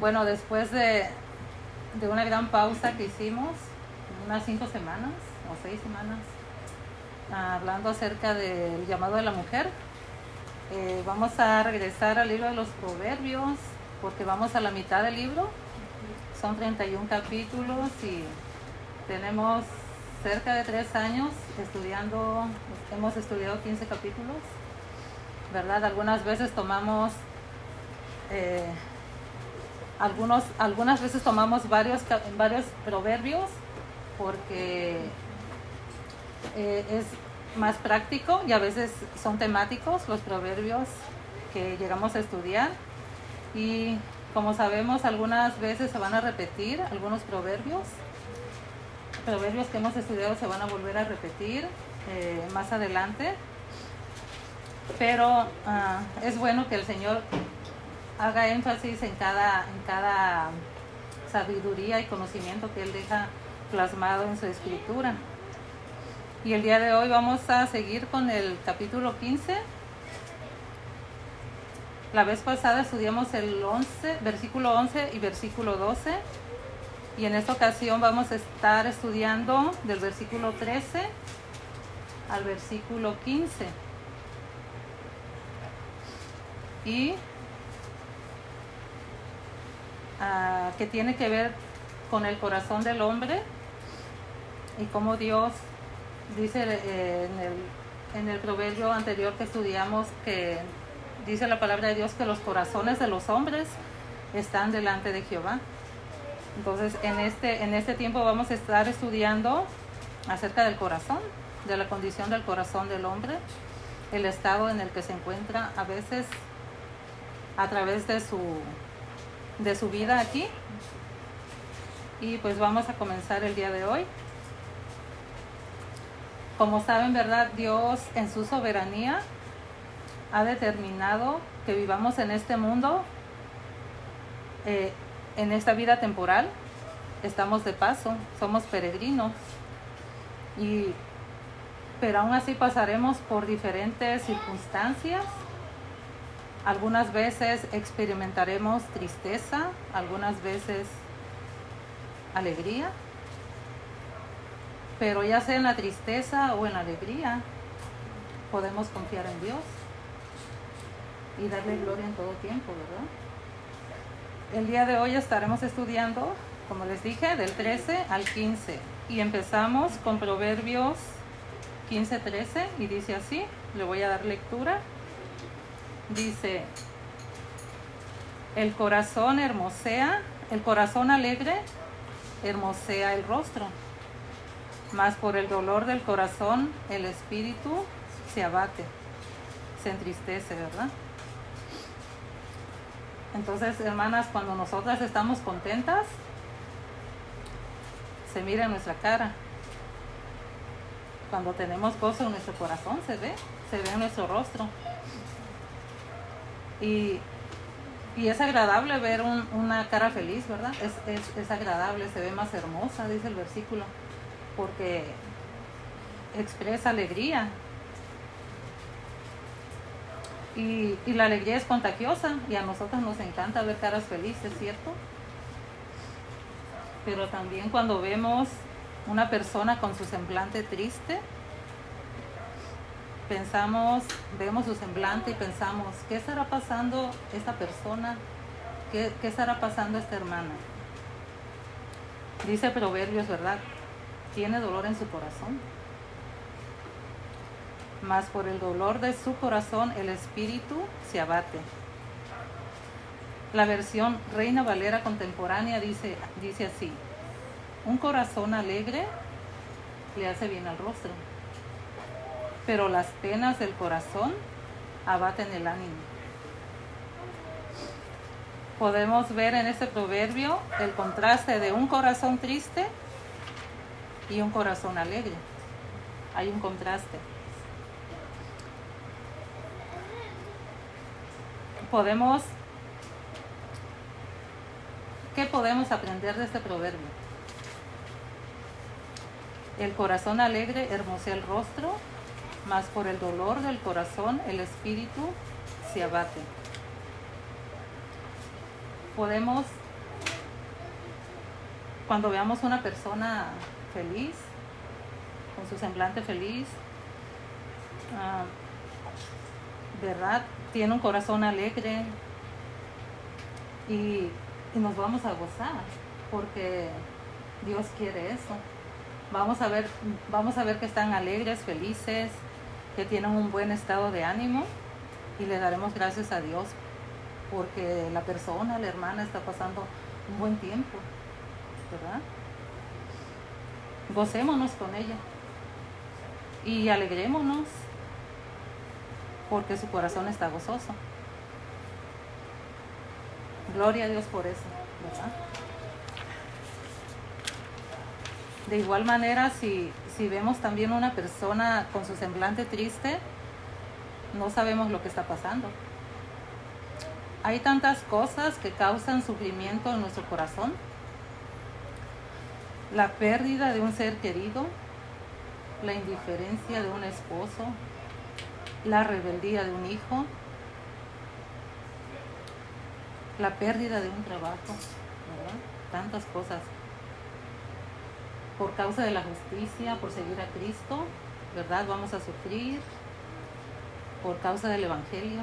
Bueno, después de, de una gran pausa que hicimos, unas cinco semanas o seis semanas, hablando acerca del llamado de la mujer, eh, vamos a regresar al libro de los proverbios, porque vamos a la mitad del libro. Son 31 capítulos y tenemos cerca de tres años estudiando, hemos estudiado 15 capítulos, ¿verdad? Algunas veces tomamos, eh, algunos, algunas veces tomamos varios, varios proverbios porque eh, es más práctico y a veces son temáticos los proverbios que llegamos a estudiar y como sabemos algunas veces se van a repetir algunos proverbios proverbios que hemos estudiado se van a volver a repetir eh, más adelante. Pero ah, es bueno que el Señor haga énfasis en cada, en cada sabiduría y conocimiento que Él deja plasmado en su escritura. Y el día de hoy vamos a seguir con el capítulo 15. La vez pasada estudiamos el 11, versículo 11 y versículo 12. Y en esta ocasión vamos a estar estudiando del versículo 13 al versículo 15. Y uh, que tiene que ver con el corazón del hombre y cómo Dios dice eh, en, el, en el proverbio anterior que estudiamos que dice la palabra de Dios que los corazones de los hombres están delante de Jehová. Entonces, en este, en este tiempo vamos a estar estudiando acerca del corazón, de la condición del corazón del hombre, el estado en el que se encuentra a veces a través de su, de su vida aquí. Y pues vamos a comenzar el día de hoy. Como saben, ¿verdad? Dios en su soberanía ha determinado que vivamos en este mundo eh, en esta vida temporal estamos de paso, somos peregrinos. Y, pero aún así pasaremos por diferentes circunstancias. Algunas veces experimentaremos tristeza, algunas veces alegría. Pero ya sea en la tristeza o en la alegría, podemos confiar en Dios y darle gloria en todo tiempo, ¿verdad? El día de hoy estaremos estudiando, como les dije, del 13 al 15 y empezamos con Proverbios 15-13 y dice así, le voy a dar lectura. Dice, el corazón hermosea, el corazón alegre hermosea el rostro, mas por el dolor del corazón el espíritu se abate, se entristece, ¿verdad? Entonces, hermanas, cuando nosotras estamos contentas, se mira en nuestra cara. Cuando tenemos gozo en nuestro corazón, se ve, se ve en nuestro rostro. Y, es agradable ver una cara feliz, ¿verdad? Es, es agradable, se ve más hermosa, dice el versículo, porque expresa alegría, y, la alegría es contagiosa y a nosotros nos encanta ver caras felices, ¿cierto? Pero también cuando vemos una persona con su semblante triste, pensamos, vemos su semblante y pensamos, ¿qué estará pasando esta persona? ¿Qué, estará pasando esta hermana? Dice Proverbios, ¿verdad? Tiene dolor en su corazón mas por el dolor de su corazón el espíritu se abate. La versión Reina Valera contemporánea dice, dice así, un corazón alegre le hace bien al rostro, pero las penas del corazón abaten el ánimo. Podemos ver en este proverbio el contraste de un corazón triste y un corazón alegre. Hay un contraste. podemos, ¿qué podemos aprender de este proverbio? El corazón alegre hermosea el rostro, mas por el dolor del corazón el espíritu se abate. podemos, cuando veamos una persona feliz, con su semblante feliz, ah, ¿verdad? Tiene un corazón alegre y, y nos vamos a gozar porque Dios quiere eso. Vamos a ver, vamos a ver que están alegres, felices, que tienen un buen estado de ánimo y le daremos gracias a Dios porque la persona, la hermana está pasando un buen tiempo, ¿verdad? Gocémonos con ella y alegrémonos porque su corazón está gozoso. Gloria a Dios por eso, ¿verdad? De igual manera, si, si vemos también una persona con su semblante triste, no sabemos lo que está pasando. Hay tantas cosas que causan sufrimiento en nuestro corazón. La pérdida de un ser querido, la indiferencia de un esposo, la rebeldía de un hijo, la pérdida de un trabajo, tantas cosas. Por causa de la justicia, por seguir a Cristo, ¿verdad? Vamos a sufrir por causa del Evangelio,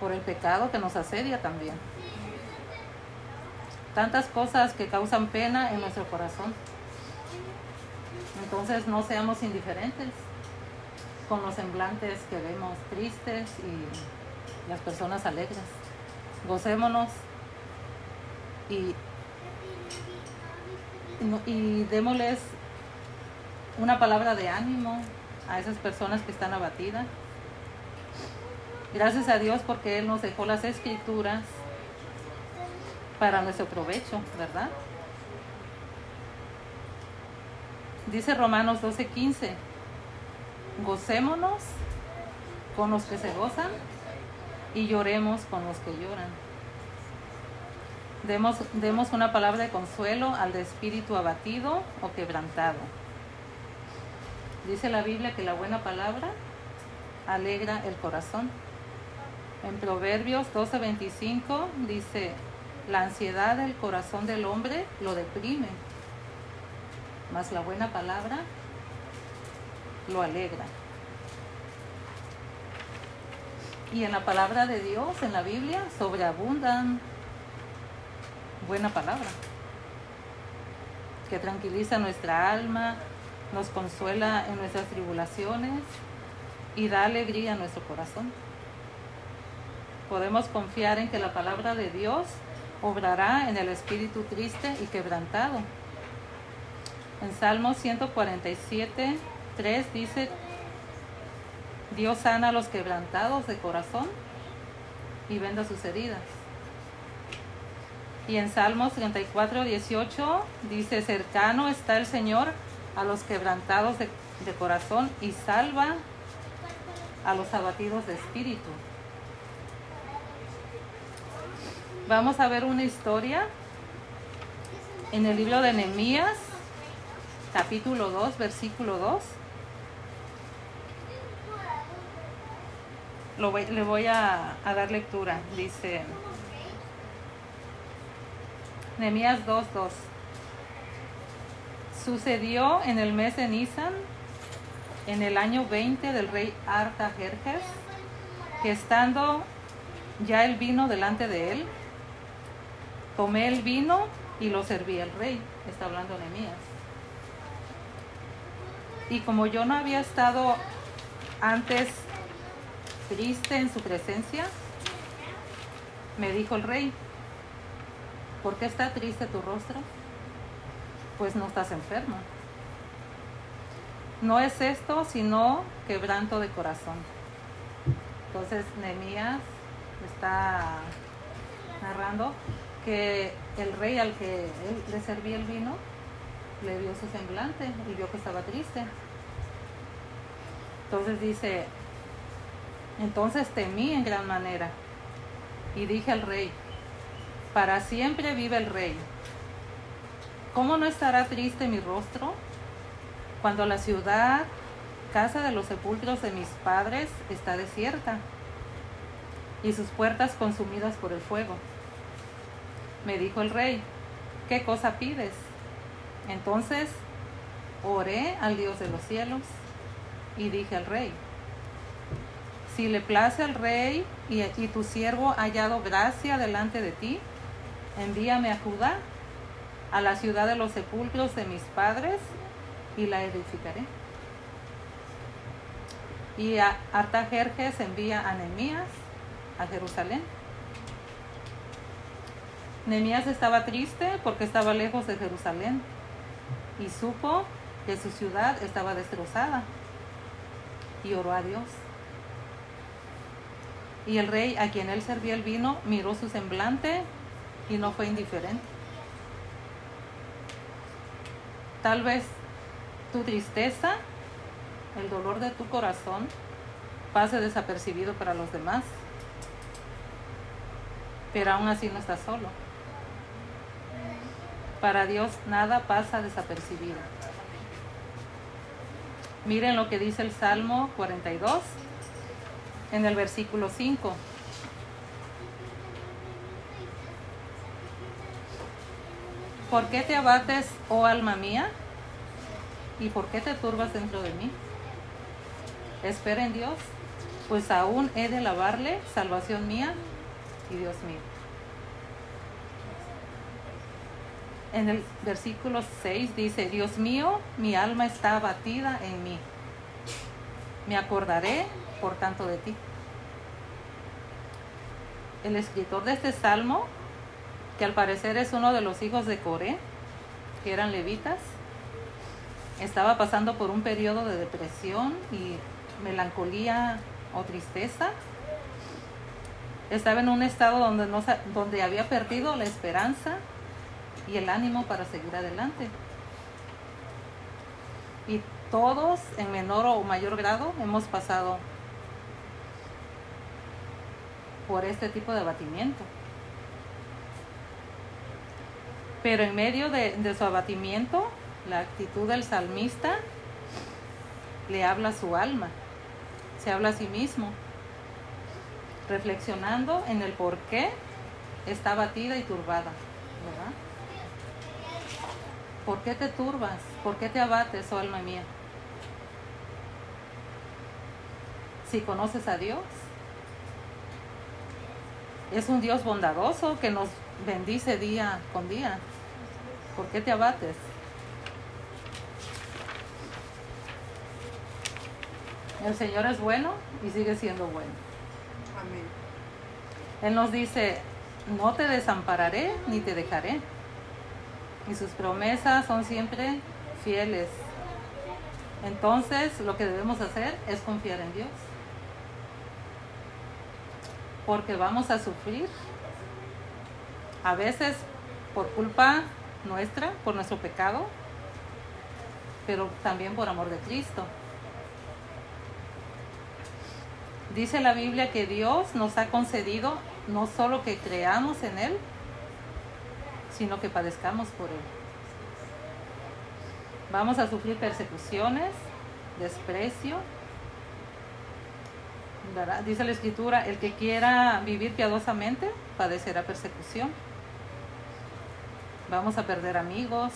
por el pecado que nos asedia también. Tantas cosas que causan pena en nuestro corazón. Entonces no seamos indiferentes con los semblantes que vemos tristes y las personas alegres. Gocémonos y, y démosles una palabra de ánimo a esas personas que están abatidas. Gracias a Dios porque Él nos dejó las escrituras para nuestro provecho, ¿verdad? Dice Romanos 12:15, gocémonos con los que se gozan y lloremos con los que lloran. Demos, demos una palabra de consuelo al de espíritu abatido o quebrantado. Dice la Biblia que la buena palabra alegra el corazón. En Proverbios 12:25 dice, la ansiedad del corazón del hombre lo deprime, mas la buena palabra lo alegra. Y en la palabra de Dios, en la Biblia, sobreabundan buena palabra, que tranquiliza nuestra alma, nos consuela en nuestras tribulaciones y da alegría a nuestro corazón. Podemos confiar en que la palabra de Dios obrará en el espíritu triste y quebrantado. En Salmo 147, 3 dice, Dios sana a los quebrantados de corazón y venda sus heridas. Y en Salmos 34, 18 dice, cercano está el Señor a los quebrantados de, corazón y salva a los abatidos de espíritu. Vamos a ver una historia en el libro de Nehemías, capítulo 2, versículo 2. le voy a, dar lectura. Dice Nehemías 2, 2. Sucedió en el mes de Nisan, en el año 20 del rey Artajerjes, que estando ya el vino delante de él, tomé el vino y lo serví al rey. Está hablando Nehemías. Y como yo no había estado antes triste en su presencia, me dijo el rey, ¿por qué está triste tu rostro? pues no estás enfermo. No es esto, sino quebranto de corazón. Entonces Nehemías está narrando que el rey al que le servía el vino le vio su semblante y vio que estaba triste. Entonces dice, entonces temí en gran manera y dije al rey, para siempre vive el rey ¿Cómo no estará triste mi rostro cuando la ciudad, casa de los sepulcros de mis padres, está desierta? y sus puertas consumidas por el fuego. Me dijo el rey, ¿qué cosa pides? Entonces oré al Dios de los cielos y dije al rey, si le place al rey y, y tu siervo ha hallado gracia delante de ti, envíame a Judá, a la ciudad de los sepulcros de mis padres, y la edificaré. Y a Artajerjes envía a Nehemías a Jerusalén. Nehemías estaba triste porque estaba lejos de Jerusalén y supo que su ciudad estaba destrozada y oró a Dios. Y el rey a quien él servía el vino miró su semblante y no fue indiferente. Tal vez tu tristeza, el dolor de tu corazón, pase desapercibido para los demás, pero aún así no estás solo. Para Dios nada pasa desapercibido. Miren lo que dice el Salmo 42 en el versículo 5. ¿Por qué te abates, oh alma mía? ¿Y por qué te turbas dentro de mí? Espera en Dios, pues aún he de alabarle, salvación mía y Dios mío. En el versículo 6 dice, Dios mío, mi alma está abatida en mí. Me acordaré, por tanto, de ti. El escritor de este salmo que al parecer es uno de los hijos de Coré, que eran levitas. Estaba pasando por un periodo de depresión y melancolía o tristeza. Estaba en un estado donde, no, donde había perdido la esperanza y el ánimo para seguir adelante. Y todos, en menor o mayor grado, hemos pasado por este tipo de abatimiento. Pero en medio de, su abatimiento, la actitud del salmista le habla a su alma, se habla a sí mismo, reflexionando en el por qué está abatida y turbada. ¿Por qué te turbas? ¿Por qué te abates, oh alma mía? Si conoces a Dios, es un Dios bondadoso que nos bendice día con día. ¿Por qué te abates? El Señor es bueno y sigue siendo bueno. Amén. Él nos dice, no te desampararé ni te dejaré. Y sus promesas son siempre fieles. Entonces lo que debemos hacer es confiar en Dios. Porque vamos a sufrir. A veces por culpa nuestra, por nuestro pecado, pero también por amor de Cristo. Dice la Biblia que Dios nos ha concedido no solo que creamos en Él, sino que padezcamos por Él. Vamos a sufrir persecuciones, desprecio. Dice la Escritura, el que quiera vivir piadosamente padecerá persecución. Vamos a perder amigos,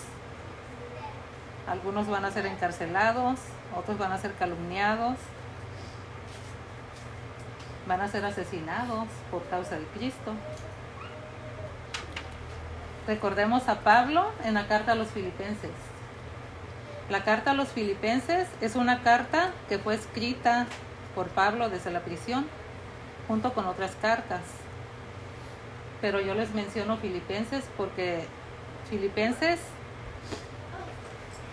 algunos van a ser encarcelados, otros van a ser calumniados, van a ser asesinados por causa de Cristo. Recordemos a Pablo en la carta a los filipenses. La carta a los filipenses es una carta que fue escrita por Pablo desde la prisión, junto con otras cartas. Pero yo les menciono filipenses porque Filipenses,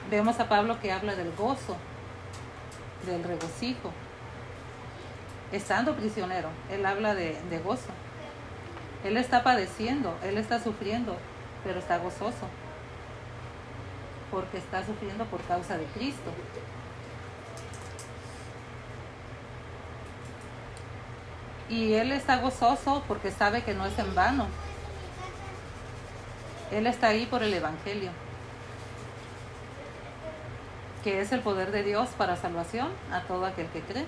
vemos a Pablo que habla del gozo, del regocijo. Estando prisionero, él habla de, de gozo. Él está padeciendo, él está sufriendo, pero está gozoso. Porque está sufriendo por causa de Cristo. Y él está gozoso porque sabe que no es en vano él está ahí por el Evangelio, que es el poder de Dios para salvación a todo aquel que cree.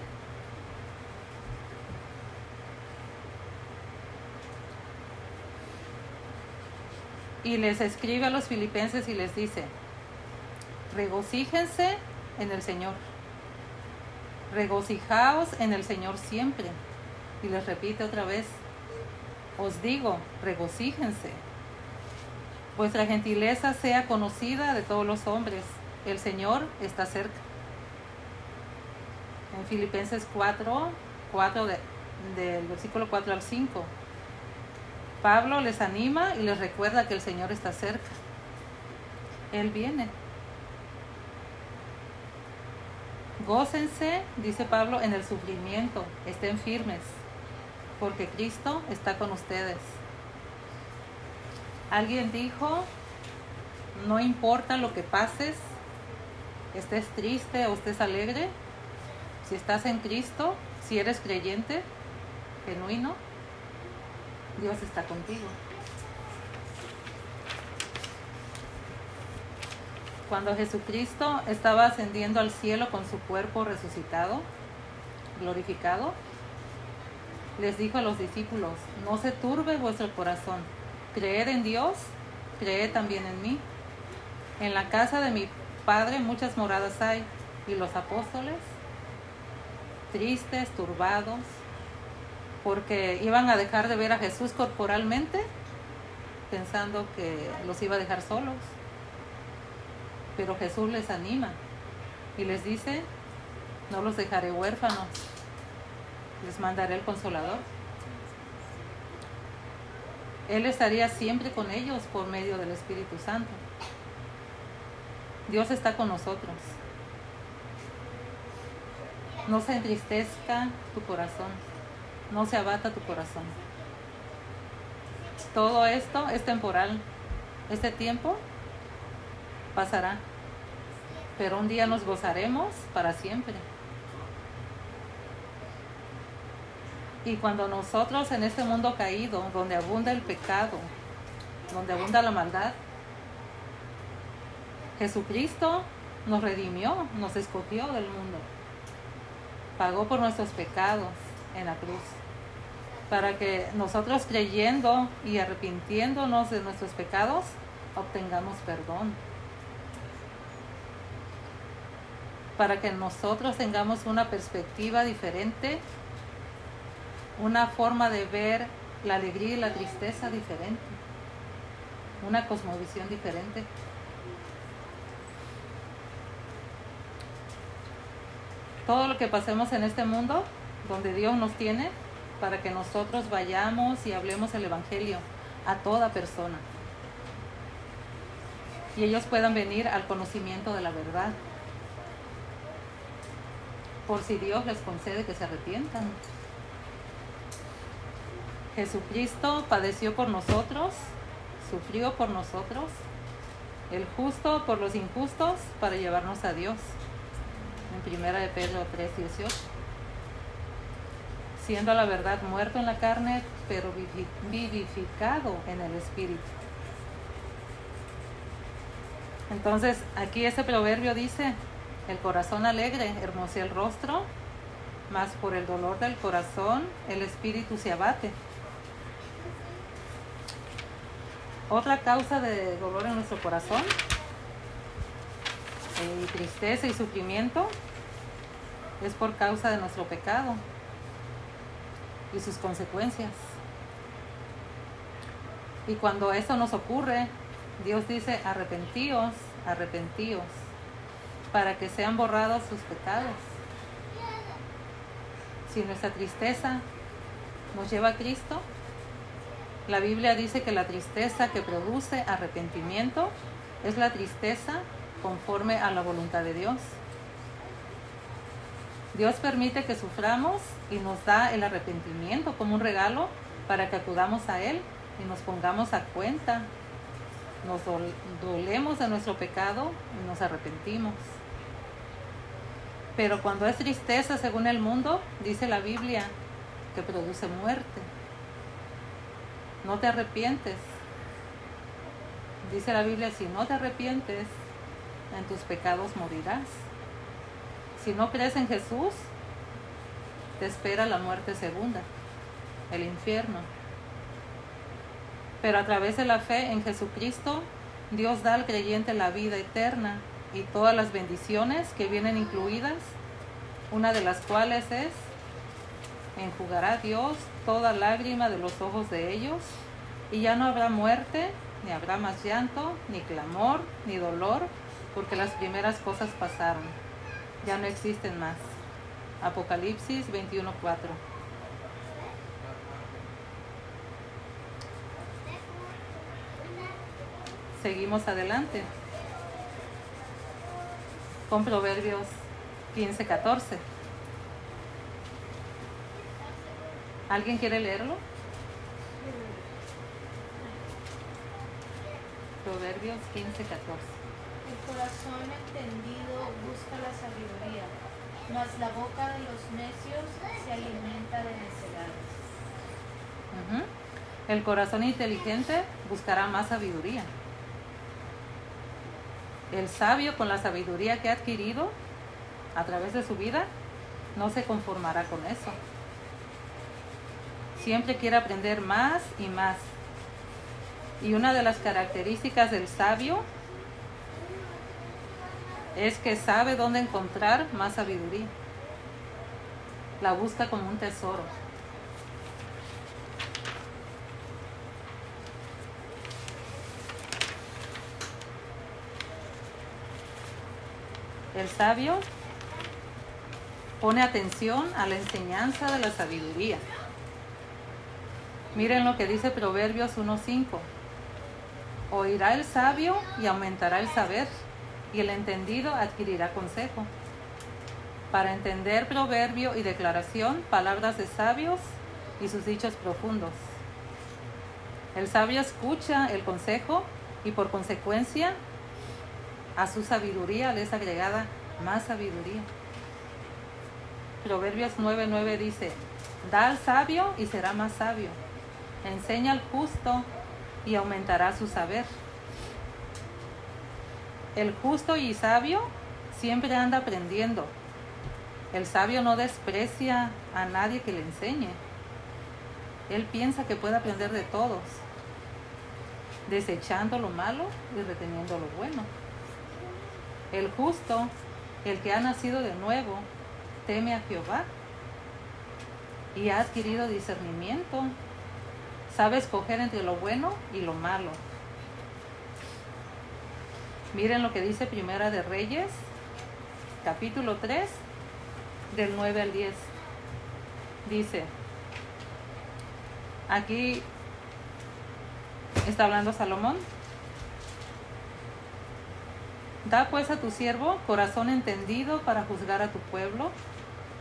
Y les escribe a los filipenses y les dice, regocíjense en el Señor, regocijaos en el Señor siempre. Y les repite otra vez, os digo, regocíjense. Vuestra gentileza sea conocida de todos los hombres. El Señor está cerca. En Filipenses 4, 4 del versículo 4 al 5. Pablo les anima y les recuerda que el Señor está cerca. Él viene. Gócense, dice Pablo, en el sufrimiento, estén firmes, porque Cristo está con ustedes. Alguien dijo, no importa lo que pases, estés triste o estés alegre, si estás en Cristo, si eres creyente, genuino, Dios está contigo. Cuando Jesucristo estaba ascendiendo al cielo con su cuerpo resucitado, glorificado, les dijo a los discípulos, no se turbe vuestro corazón, creed en Dios, creed también en mí. En la casa de mi Padre muchas moradas hay, y los apóstoles, tristes, turbados, porque iban a dejar de ver a Jesús corporalmente, pensando que los iba a dejar solos. Pero Jesús les anima y les dice, no los dejaré huérfanos, les mandaré el consolador. Él estaría siempre con ellos por medio del Espíritu Santo. Dios está con nosotros. No se entristezca tu corazón, no se abata tu corazón. Todo esto es temporal. Este tiempo pasará pero un día nos gozaremos para siempre. Y cuando nosotros en este mundo caído, donde abunda el pecado, donde abunda la maldad, Jesucristo nos redimió, nos escogió del mundo, pagó por nuestros pecados en la cruz, para que nosotros creyendo y arrepintiéndonos de nuestros pecados, obtengamos perdón. para que nosotros tengamos una perspectiva diferente, una forma de ver la alegría y la tristeza diferente, una cosmovisión diferente. Todo lo que pasemos en este mundo, donde Dios nos tiene, para que nosotros vayamos y hablemos el Evangelio a toda persona. Y ellos puedan venir al conocimiento de la verdad por si Dios les concede que se arrepientan. Jesucristo padeció por nosotros, sufrió por nosotros, el justo por los injustos para llevarnos a Dios. En primera de Pedro 3, 18. Siendo la verdad muerto en la carne, pero vivificado en el Espíritu. Entonces, aquí ese proverbio dice, el corazón alegre hermosea el rostro, mas por el dolor del corazón el espíritu se abate. Otra causa de dolor en nuestro corazón, y tristeza y sufrimiento, es por causa de nuestro pecado y sus consecuencias. Y cuando eso nos ocurre, Dios dice, arrepentíos, arrepentíos para que sean borrados sus pecados. Si nuestra tristeza nos lleva a Cristo, la Biblia dice que la tristeza que produce arrepentimiento es la tristeza conforme a la voluntad de Dios. Dios permite que suframos y nos da el arrepentimiento como un regalo para que acudamos a Él y nos pongamos a cuenta. Nos dolemos de nuestro pecado y nos arrepentimos. Pero cuando es tristeza, según el mundo, dice la Biblia, que produce muerte. No te arrepientes. Dice la Biblia, si no te arrepientes, en tus pecados morirás. Si no crees en Jesús, te espera la muerte segunda, el infierno. Pero a través de la fe en Jesucristo, Dios da al creyente la vida eterna y todas las bendiciones que vienen incluidas, una de las cuales es, enjugará Dios toda lágrima de los ojos de ellos, y ya no habrá muerte, ni habrá más llanto, ni clamor, ni dolor, porque las primeras cosas pasaron. Ya no existen más. Apocalipsis 21:4. Seguimos adelante con Proverbios 15:14. ¿Alguien quiere leerlo? Proverbios 15:14. El corazón entendido busca la sabiduría, mas la boca de los necios se alimenta de necedades. El corazón inteligente buscará más sabiduría. El sabio con la sabiduría que ha adquirido a través de su vida no se conformará con eso. Siempre quiere aprender más y más. Y una de las características del sabio es que sabe dónde encontrar más sabiduría. La busca como un tesoro. El sabio pone atención a la enseñanza de la sabiduría. Miren lo que dice Proverbios 1.5. Oirá el sabio y aumentará el saber, y el entendido adquirirá consejo. Para entender proverbio y declaración, palabras de sabios y sus dichos profundos. El sabio escucha el consejo y por consecuencia a su sabiduría le es agregada más sabiduría. Proverbios 9:9 dice, da al sabio y será más sabio. Enseña al justo y aumentará su saber. El justo y sabio siempre anda aprendiendo. El sabio no desprecia a nadie que le enseñe. Él piensa que puede aprender de todos, desechando lo malo y reteniendo lo bueno. El justo, el que ha nacido de nuevo, teme a Jehová y ha adquirido discernimiento. Sabe escoger entre lo bueno y lo malo. Miren lo que dice Primera de Reyes, capítulo 3, del 9 al 10. Dice, aquí está hablando Salomón. Da pues a tu siervo corazón entendido para juzgar a tu pueblo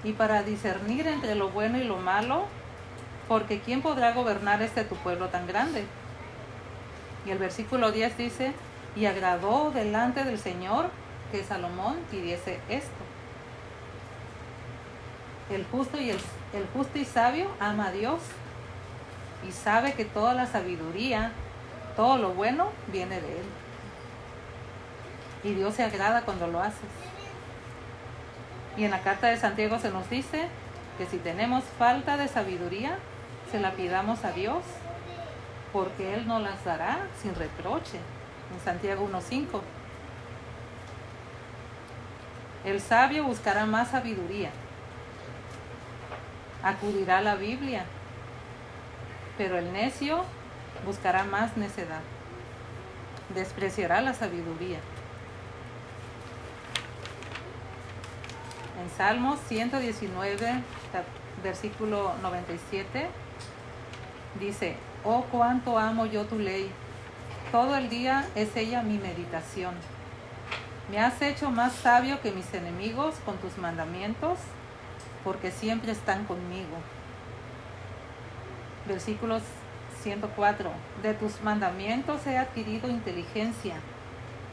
y para discernir entre lo bueno y lo malo, porque ¿quién podrá gobernar este tu pueblo tan grande? Y el versículo 10 dice, y agradó delante del Señor que Salomón pidiese esto. El justo y el, el justo y sabio ama a Dios y sabe que toda la sabiduría, todo lo bueno viene de él. Y Dios se agrada cuando lo haces. Y en la carta de Santiago se nos dice que si tenemos falta de sabiduría, se la pidamos a Dios, porque Él nos las dará sin reproche. En Santiago 1.5. El sabio buscará más sabiduría. Acudirá a la Biblia. Pero el necio buscará más necedad. Despreciará la sabiduría. En Salmos 119, versículo 97, dice, oh cuánto amo yo tu ley, todo el día es ella mi meditación. Me has hecho más sabio que mis enemigos con tus mandamientos, porque siempre están conmigo. Versículos 104. De tus mandamientos he adquirido inteligencia,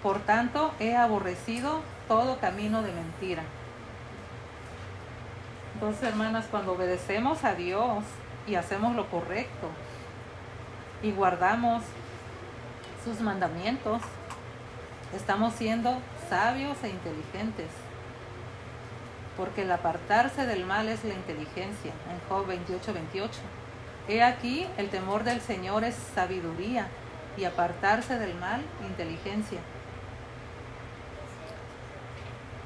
por tanto he aborrecido todo camino de mentira. Entonces, hermanas, cuando obedecemos a Dios y hacemos lo correcto y guardamos sus mandamientos, estamos siendo sabios e inteligentes. Porque el apartarse del mal es la inteligencia, en Job 28, 28. He aquí, el temor del Señor es sabiduría y apartarse del mal, inteligencia.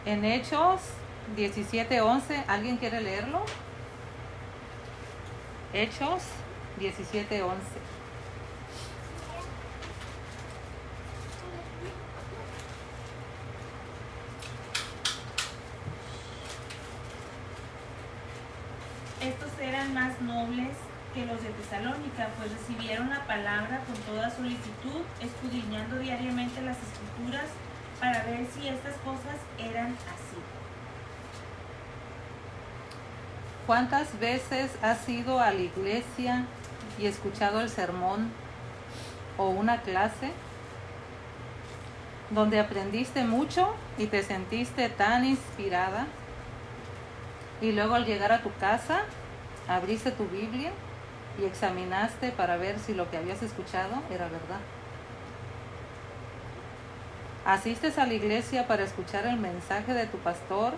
En Hechos 17:11, ¿alguien quiere leerlo? Hechos 17:11. Estos eran más nobles que los de Tesalónica, pues recibieron la palabra con toda solicitud, escudriñando diariamente las escrituras para ver si estas cosas eran así. ¿Cuántas veces has ido a la iglesia y escuchado el sermón o una clase donde aprendiste mucho y te sentiste tan inspirada y luego al llegar a tu casa abriste tu Biblia y examinaste para ver si lo que habías escuchado era verdad? ¿Asistes a la iglesia para escuchar el mensaje de tu pastor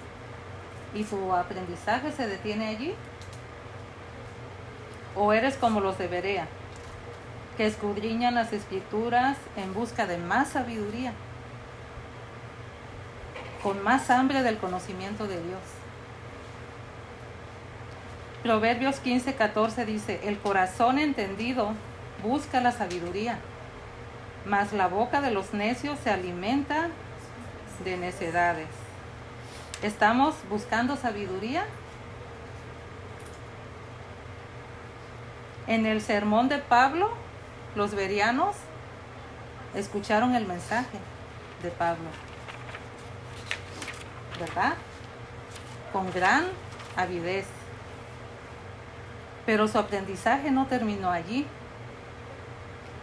y tu aprendizaje se detiene allí? ¿O eres como los de Berea, que escudriñan las escrituras en busca de más sabiduría, con más hambre del conocimiento de Dios? Proverbios 15, 14 dice, el corazón entendido busca la sabiduría, mas la boca de los necios se alimenta de necedades. ¿Estamos buscando sabiduría? En el sermón de Pablo, los verianos escucharon el mensaje de Pablo, ¿verdad? Con gran avidez. Pero su aprendizaje no terminó allí.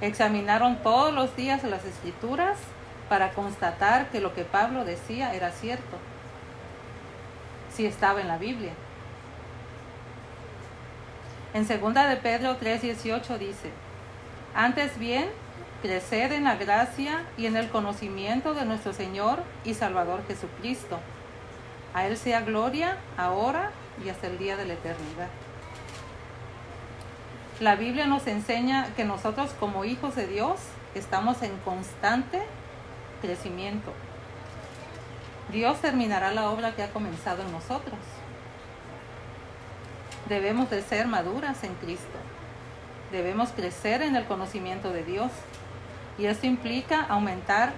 Examinaron todos los días las escrituras para constatar que lo que Pablo decía era cierto, si estaba en la Biblia. En 2 de Pedro 3:18 dice, antes bien, creced en la gracia y en el conocimiento de nuestro Señor y Salvador Jesucristo. A Él sea gloria ahora y hasta el día de la eternidad. La Biblia nos enseña que nosotros como hijos de Dios estamos en constante crecimiento. Dios terminará la obra que ha comenzado en nosotros. Debemos de ser maduras en Cristo. Debemos crecer en el conocimiento de Dios. Y esto implica aumentar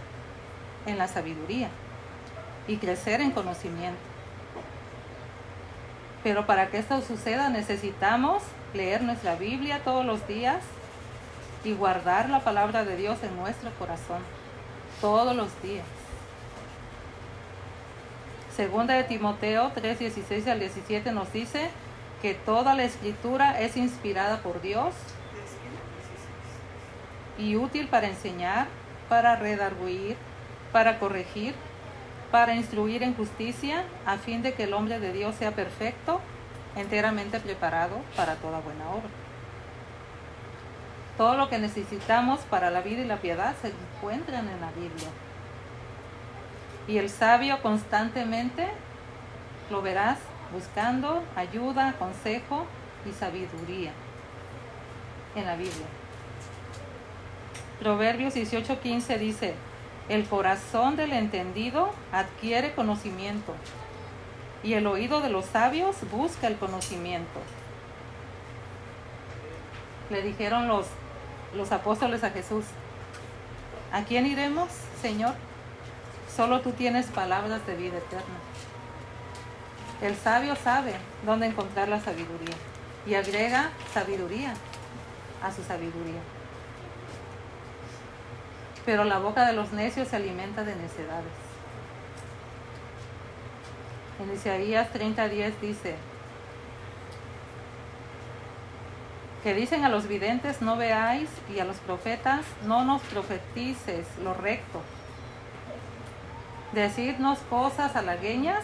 en la sabiduría y crecer en conocimiento. Pero para que esto suceda necesitamos leer nuestra Biblia todos los días y guardar la palabra de Dios en nuestro corazón todos los días. Segunda de Timoteo 3, 16 al 17 nos dice que toda la escritura es inspirada por Dios y útil para enseñar, para redarguir, para corregir, para instruir en justicia, a fin de que el hombre de Dios sea perfecto, enteramente preparado para toda buena obra. Todo lo que necesitamos para la vida y la piedad se encuentran en la Biblia. Y el sabio constantemente lo verás buscando ayuda, consejo y sabiduría en la Biblia. Proverbios 18:15 dice, el corazón del entendido adquiere conocimiento y el oído de los sabios busca el conocimiento. Le dijeron los, los apóstoles a Jesús, ¿a quién iremos, Señor? Solo tú tienes palabras de vida eterna. El sabio sabe dónde encontrar la sabiduría y agrega sabiduría a su sabiduría. Pero la boca de los necios se alimenta de necedades. En Isaías 30:10 dice, que dicen a los videntes no veáis y a los profetas no nos profetices lo recto. Decidnos cosas halagueñas,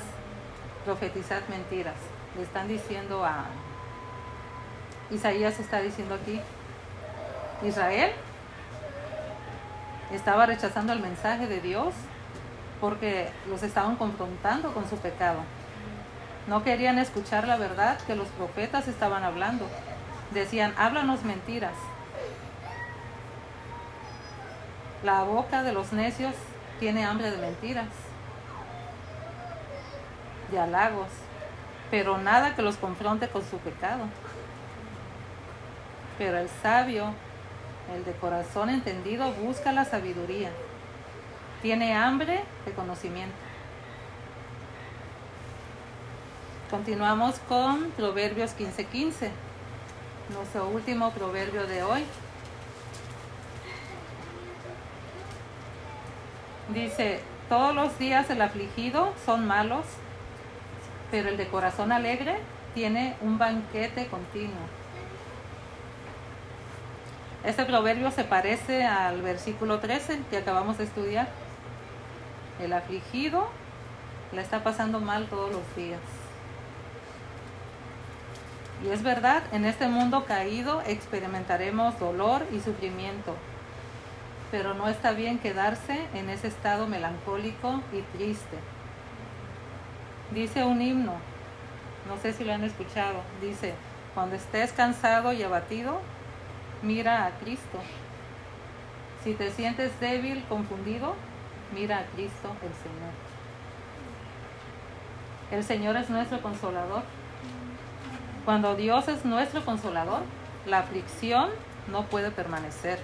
profetizad mentiras. Le están diciendo a Isaías está diciendo aquí, Israel estaba rechazando el mensaje de Dios porque los estaban confrontando con su pecado. No querían escuchar la verdad que los profetas estaban hablando. decían, háblanos mentiras. La boca de los necios tiene hambre de mentiras, de halagos, pero nada que los confronte con su pecado. Pero el sabio, el de corazón entendido, busca la sabiduría. Tiene hambre de conocimiento. Continuamos con Proverbios 15:15, nuestro último proverbio de hoy. Dice, todos los días el afligido son malos, pero el de corazón alegre tiene un banquete continuo. Este proverbio se parece al versículo 13 que acabamos de estudiar. El afligido le está pasando mal todos los días. Y es verdad, en este mundo caído experimentaremos dolor y sufrimiento, pero no está bien quedarse en ese estado melancólico y triste. Dice un himno, no sé si lo han escuchado, dice, cuando estés cansado y abatido, mira a Cristo. Si te sientes débil, confundido, mira a Cristo el Señor. El Señor es nuestro consolador. Cuando Dios es nuestro consolador, la aflicción no puede permanecer.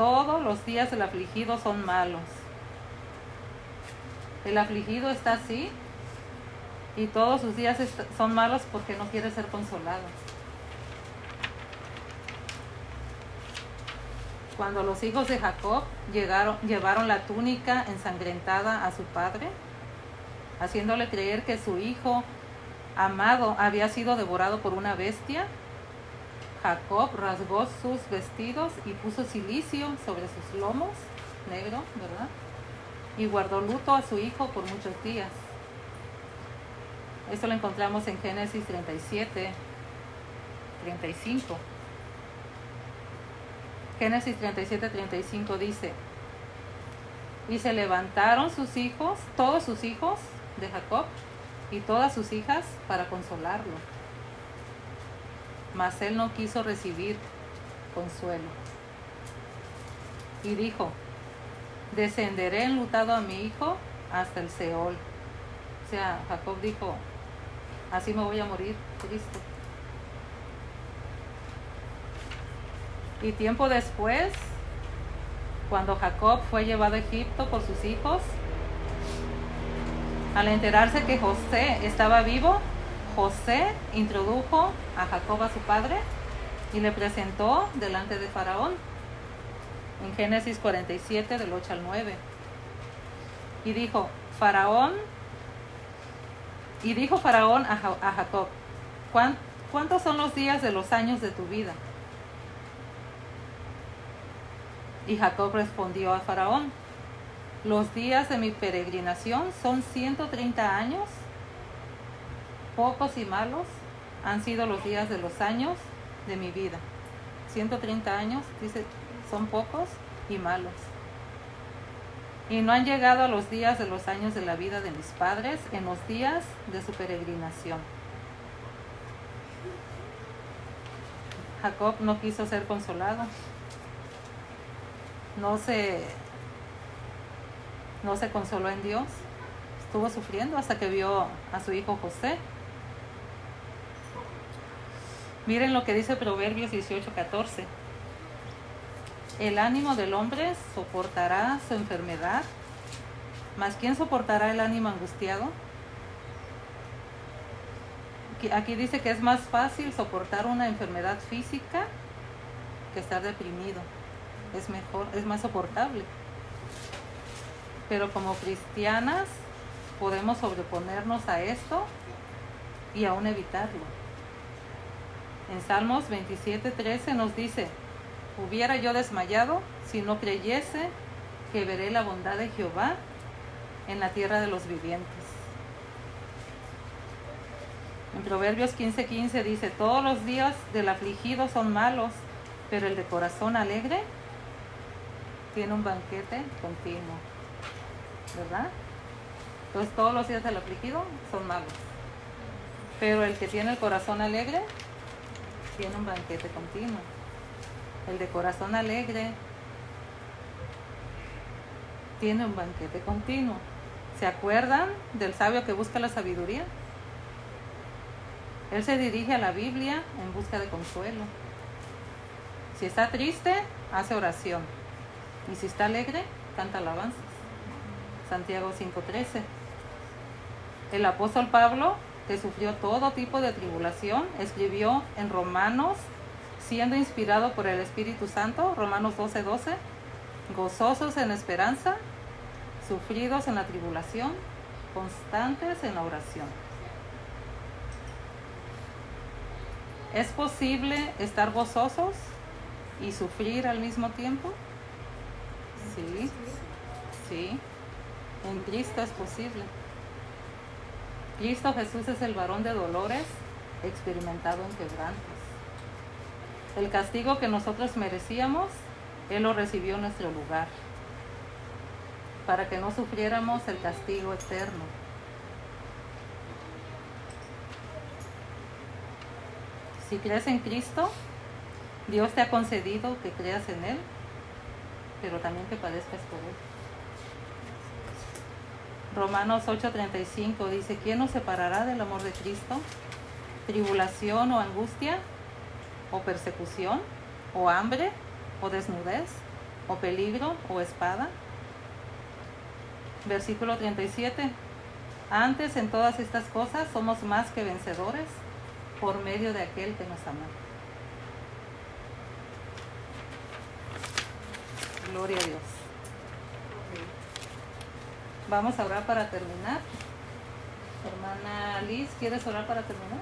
Todos los días del afligido son malos. El afligido está así y todos sus días son malos porque no quiere ser consolado. cuando los hijos de Jacob llegaron, llevaron la túnica ensangrentada a su padre, haciéndole creer que su hijo amado había sido devorado por una bestia, Jacob rasgó sus vestidos y puso silicio sobre sus lomos, negro, ¿verdad? Y guardó luto a su hijo por muchos días. Esto lo encontramos en Génesis 37, 35. Génesis 37, 35 dice, y se levantaron sus hijos, todos sus hijos de Jacob y todas sus hijas para consolarlo. Mas él no quiso recibir consuelo. Y dijo, descenderé enlutado a mi hijo hasta el Seol. O sea, Jacob dijo, así me voy a morir, Cristo. Y tiempo después, cuando Jacob fue llevado a Egipto por sus hijos, al enterarse que José estaba vivo, José introdujo a Jacob a su padre y le presentó delante de Faraón en Génesis 47 del 8 al 9. Y dijo, Faraón, y dijo Faraón a, Jacob, ¿cuántos son los días de los años de tu vida? Y Jacob respondió a Faraón, los días de mi peregrinación son 130 años, pocos y malos han sido los días de los años de mi vida. 130 años, dice, son pocos y malos. Y no han llegado a los días de los años de la vida de mis padres en los días de su peregrinación. Jacob no quiso ser consolado no se, no se consoló en Dios. Estuvo sufriendo hasta que vio a su hijo José. Miren lo que dice Proverbios 18:14. El ánimo del hombre soportará su enfermedad, mas ¿quién soportará el ánimo angustiado? Aquí dice que es más fácil soportar una enfermedad física que estar deprimido es mejor, es más soportable. Pero como cristianas podemos sobreponernos a esto y aún evitarlo. En Salmos 27:13 nos dice, hubiera yo desmayado si no creyese que veré la bondad de Jehová en la tierra de los vivientes. En Proverbios 15:15 dice, todos los días del afligido son malos, pero el de corazón alegre tiene un banquete continuo, ¿verdad? Entonces todos los días del afligido son malos. Pero el que tiene el corazón alegre tiene un banquete continuo. El de corazón alegre tiene un banquete continuo. ¿Se acuerdan del sabio que busca la sabiduría? Él se dirige a la Biblia en busca de consuelo. Si está triste, hace oración. Y si está alegre, canta alabanzas. Santiago 5:13. El apóstol Pablo, que sufrió todo tipo de tribulación, escribió en Romanos, siendo inspirado por el Espíritu Santo, Romanos 12:12, gozosos en esperanza, sufridos en la tribulación, constantes en la oración. ¿Es posible estar gozosos y sufrir al mismo tiempo? Sí, sí. En Cristo es posible. Cristo Jesús es el varón de dolores, experimentado en quebrantos. El castigo que nosotros merecíamos, Él lo recibió en nuestro lugar, para que no sufriéramos el castigo eterno. Si crees en Cristo, Dios te ha concedido que creas en Él, pero también que padezcas por Él. Romanos 8:35 dice, ¿quién nos separará del amor de Cristo? ¿Tribulación o angustia? ¿O persecución? ¿O hambre? ¿O desnudez? ¿O peligro? ¿O espada? Versículo 37. Antes en todas estas cosas somos más que vencedores por medio de aquel que nos ama. Gloria a Dios. Vamos a orar para terminar. Hermana Liz, ¿quieres orar para terminar?